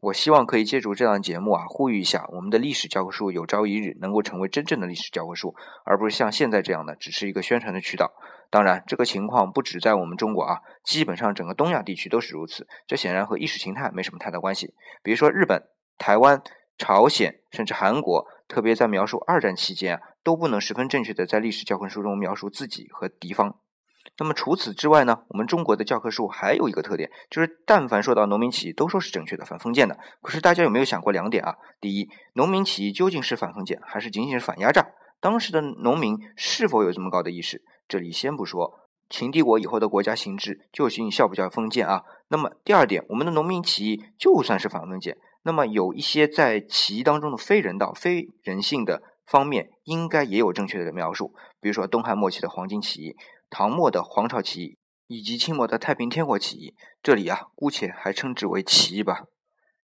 我希望可以借助这档节目啊，呼吁一下我们的历史教科书有朝一日能够成为真正的历史教科书，而不是像现在这样的只是一个宣传的渠道。当然，这个情况不止在我们中国啊，基本上整个东亚地区都是如此。这显然和意识形态没什么太大关系。比如说日本、台湾、朝鲜，甚至韩国，特别在描述二战期间啊，都不能十分正确的在历史教科书中描述自己和敌方。那么除此之外呢？我们中国的教科书还有一个特点，就是但凡说到农民起义，都说是正确的，反封建的。可是大家有没有想过两点啊？第一，农民起义究竟是反封建，还是仅仅是反压榨？当时的农民是否有这么高的意识？这里先不说，秦帝国以后的国家形制究竟叫不叫封建啊？那么第二点，我们的农民起义就算是反封建，那么有一些在起义当中的非人道、非人性的方面，应该也有正确的描述。比如说东汉末期的黄巾起义。唐末的黄巢起义以及清末的太平天国起义，这里啊，姑且还称之为起义吧。